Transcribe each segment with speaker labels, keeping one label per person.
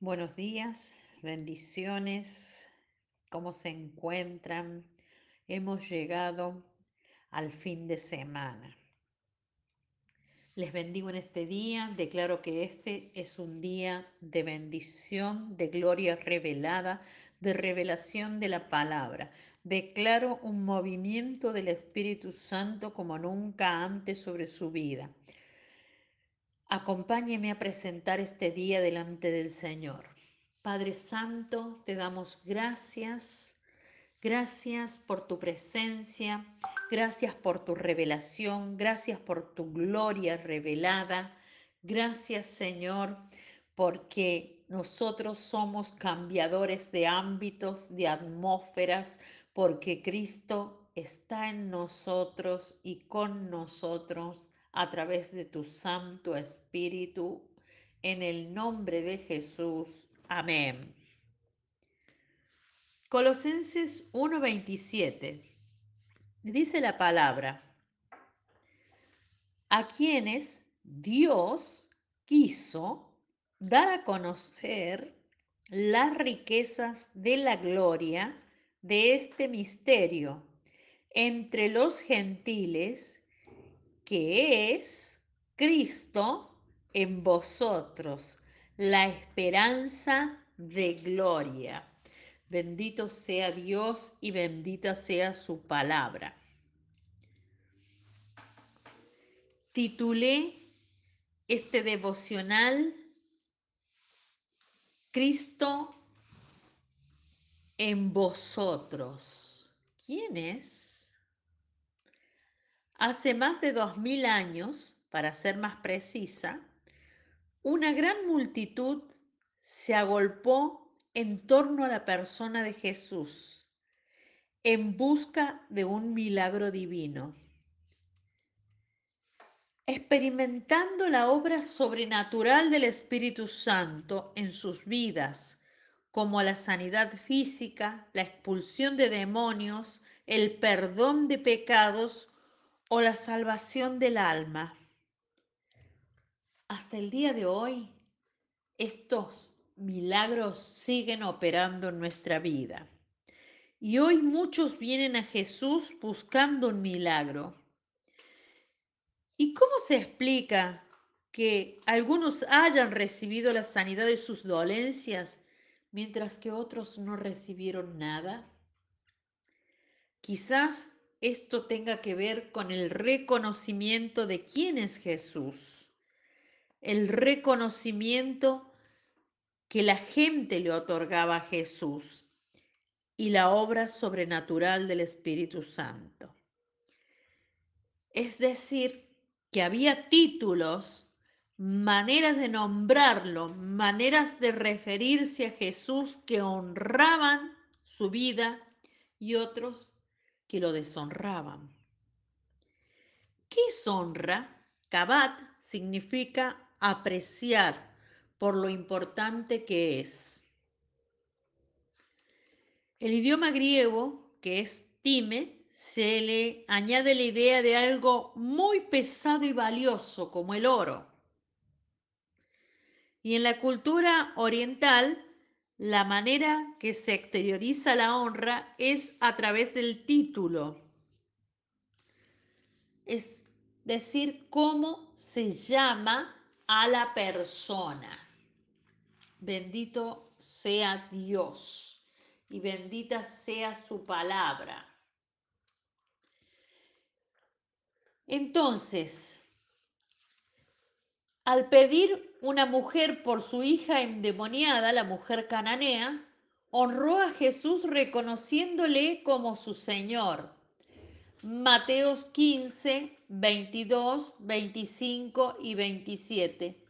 Speaker 1: Buenos días, bendiciones, ¿cómo se encuentran? Hemos llegado al fin de semana. Les bendigo en este día, declaro que este es un día de bendición, de gloria revelada, de revelación de la palabra. Declaro un movimiento del Espíritu Santo como nunca antes sobre su vida. Acompáñeme a presentar este día delante del Señor. Padre Santo, te damos gracias. Gracias por tu presencia, gracias por tu revelación, gracias por tu gloria revelada. Gracias Señor, porque nosotros somos cambiadores de ámbitos, de atmósferas, porque Cristo está en nosotros y con nosotros a través de tu Santo Espíritu. En el nombre de Jesús. Amén. Colosenses 1:27. Dice la palabra, a quienes Dios quiso dar a conocer las riquezas de la gloria de este misterio entre los gentiles, que es Cristo en vosotros, la esperanza de gloria. Bendito sea Dios y bendita sea su palabra. Titulé este devocional Cristo en vosotros. ¿Quién es? Hace más de dos mil años, para ser más precisa, una gran multitud se agolpó en torno a la persona de Jesús en busca de un milagro divino. Experimentando la obra sobrenatural del Espíritu Santo en sus vidas, como la sanidad física, la expulsión de demonios, el perdón de pecados o la salvación del alma. Hasta el día de hoy, estos milagros siguen operando en nuestra vida. Y hoy muchos vienen a Jesús buscando un milagro. ¿Y cómo se explica que algunos hayan recibido la sanidad de sus dolencias mientras que otros no recibieron nada? Quizás esto tenga que ver con el reconocimiento de quién es Jesús, el reconocimiento que la gente le otorgaba a Jesús y la obra sobrenatural del Espíritu Santo. Es decir, que había títulos, maneras de nombrarlo, maneras de referirse a Jesús que honraban su vida y otros que lo deshonraban. ¿Qué es honra? Kabat significa apreciar por lo importante que es. El idioma griego, que es time, se le añade la idea de algo muy pesado y valioso, como el oro. Y en la cultura oriental, la manera que se exterioriza la honra es a través del título. Es decir, cómo se llama a la persona. Bendito sea Dios y bendita sea su palabra. Entonces, al pedir una mujer por su hija endemoniada, la mujer cananea, honró a Jesús reconociéndole como su Señor. Mateos 15, 22, 25 y 27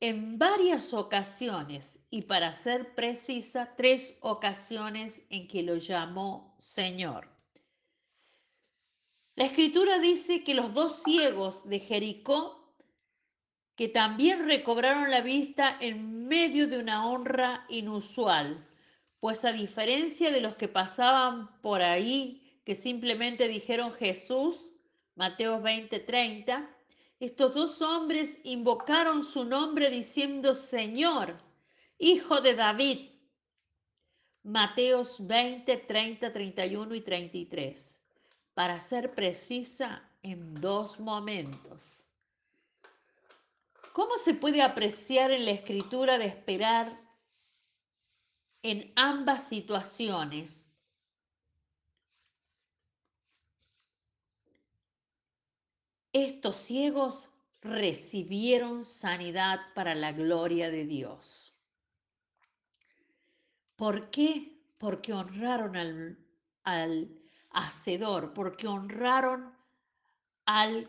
Speaker 1: en varias ocasiones, y para ser precisa, tres ocasiones en que lo llamó Señor. La escritura dice que los dos ciegos de Jericó, que también recobraron la vista en medio de una honra inusual, pues a diferencia de los que pasaban por ahí, que simplemente dijeron Jesús, Mateo 20, 30, estos dos hombres invocaron su nombre diciendo Señor, Hijo de David. Mateos 20, 30, 31 y 33. Para ser precisa, en dos momentos. ¿Cómo se puede apreciar en la escritura de esperar en ambas situaciones? Estos ciegos recibieron sanidad para la gloria de Dios. ¿Por qué? Porque honraron al, al hacedor, porque honraron al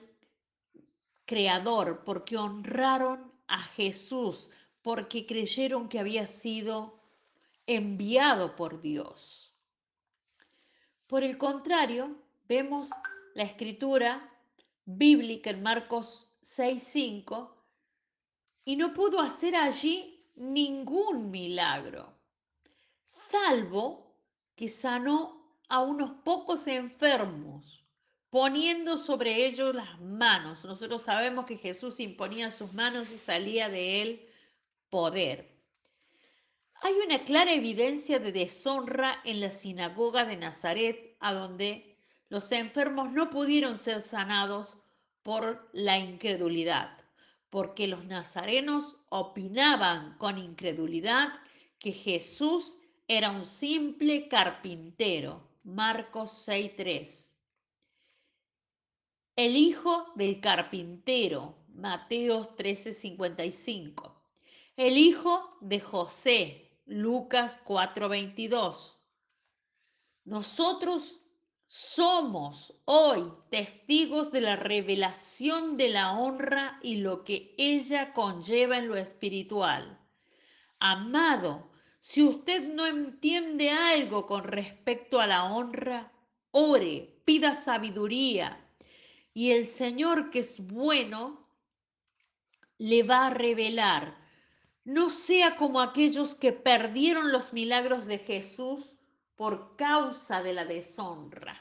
Speaker 1: Creador, porque honraron a Jesús, porque creyeron que había sido enviado por Dios. Por el contrario, vemos la escritura bíblica en Marcos 6:5 y no pudo hacer allí ningún milagro, salvo que sanó a unos pocos enfermos poniendo sobre ellos las manos. Nosotros sabemos que Jesús imponía sus manos y salía de él poder. Hay una clara evidencia de deshonra en la sinagoga de Nazaret, a donde los enfermos no pudieron ser sanados por la incredulidad, porque los nazarenos opinaban con incredulidad que Jesús era un simple carpintero. Marcos 6.3 el hijo del carpintero, Mateo 13:55. El hijo de José, Lucas 4:22. Nosotros somos hoy testigos de la revelación de la honra y lo que ella conlleva en lo espiritual. Amado, si usted no entiende algo con respecto a la honra, ore, pida sabiduría, y el Señor que es bueno le va a revelar. No sea como aquellos que perdieron los milagros de Jesús por causa de la deshonra.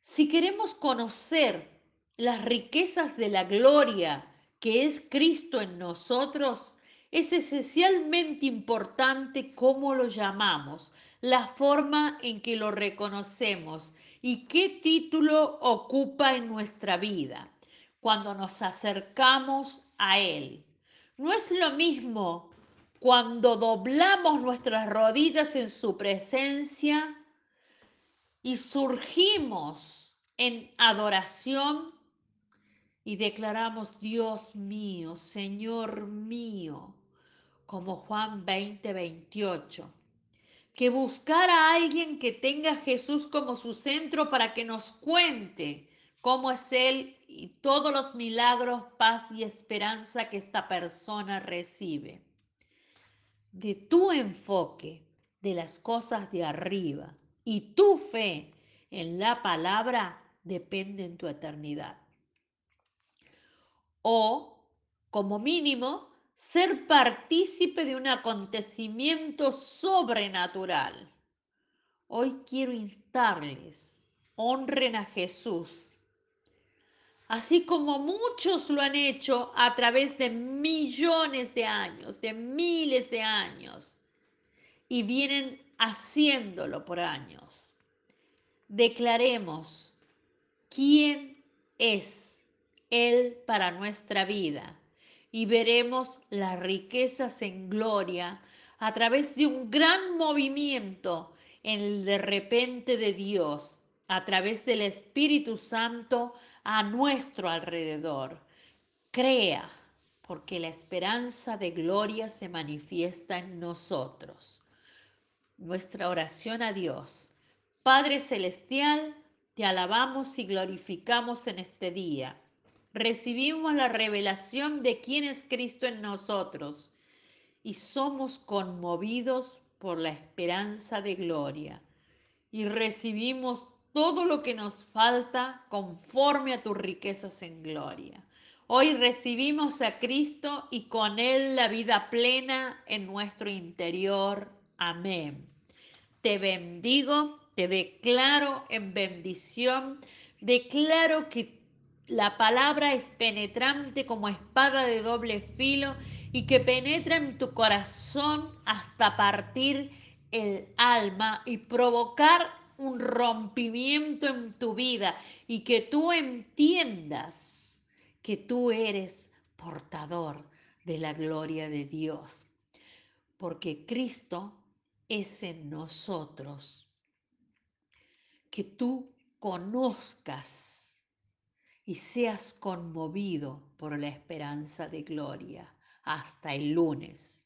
Speaker 1: Si queremos conocer las riquezas de la gloria que es Cristo en nosotros, es esencialmente importante cómo lo llamamos, la forma en que lo reconocemos y qué título ocupa en nuestra vida cuando nos acercamos a Él. No es lo mismo cuando doblamos nuestras rodillas en su presencia y surgimos en adoración y declaramos, Dios mío, Señor mío, como Juan 20, 28 que buscar a alguien que tenga a Jesús como su centro para que nos cuente cómo es Él y todos los milagros, paz y esperanza que esta persona recibe. De tu enfoque de las cosas de arriba y tu fe en la palabra depende en tu eternidad. O, como mínimo, ser partícipe de un acontecimiento sobrenatural. Hoy quiero instarles, honren a Jesús, así como muchos lo han hecho a través de millones de años, de miles de años, y vienen haciéndolo por años. Declaremos quién es Él para nuestra vida y veremos las riquezas en gloria a través de un gran movimiento en el de repente de Dios, a través del Espíritu Santo a nuestro alrededor. Crea, porque la esperanza de gloria se manifiesta en nosotros. Nuestra oración a Dios. Padre Celestial, te alabamos y glorificamos en este día recibimos la revelación de quién es Cristo en nosotros y somos conmovidos por la esperanza de gloria y recibimos todo lo que nos falta conforme a tus riquezas en gloria. Hoy recibimos a Cristo y con Él la vida plena en nuestro interior. Amén. Te bendigo, te declaro en bendición, declaro que la palabra es penetrante como espada de doble filo y que penetra en tu corazón hasta partir el alma y provocar un rompimiento en tu vida y que tú entiendas que tú eres portador de la gloria de Dios. Porque Cristo es en nosotros. Que tú conozcas y seas conmovido por la esperanza de gloria. Hasta el lunes.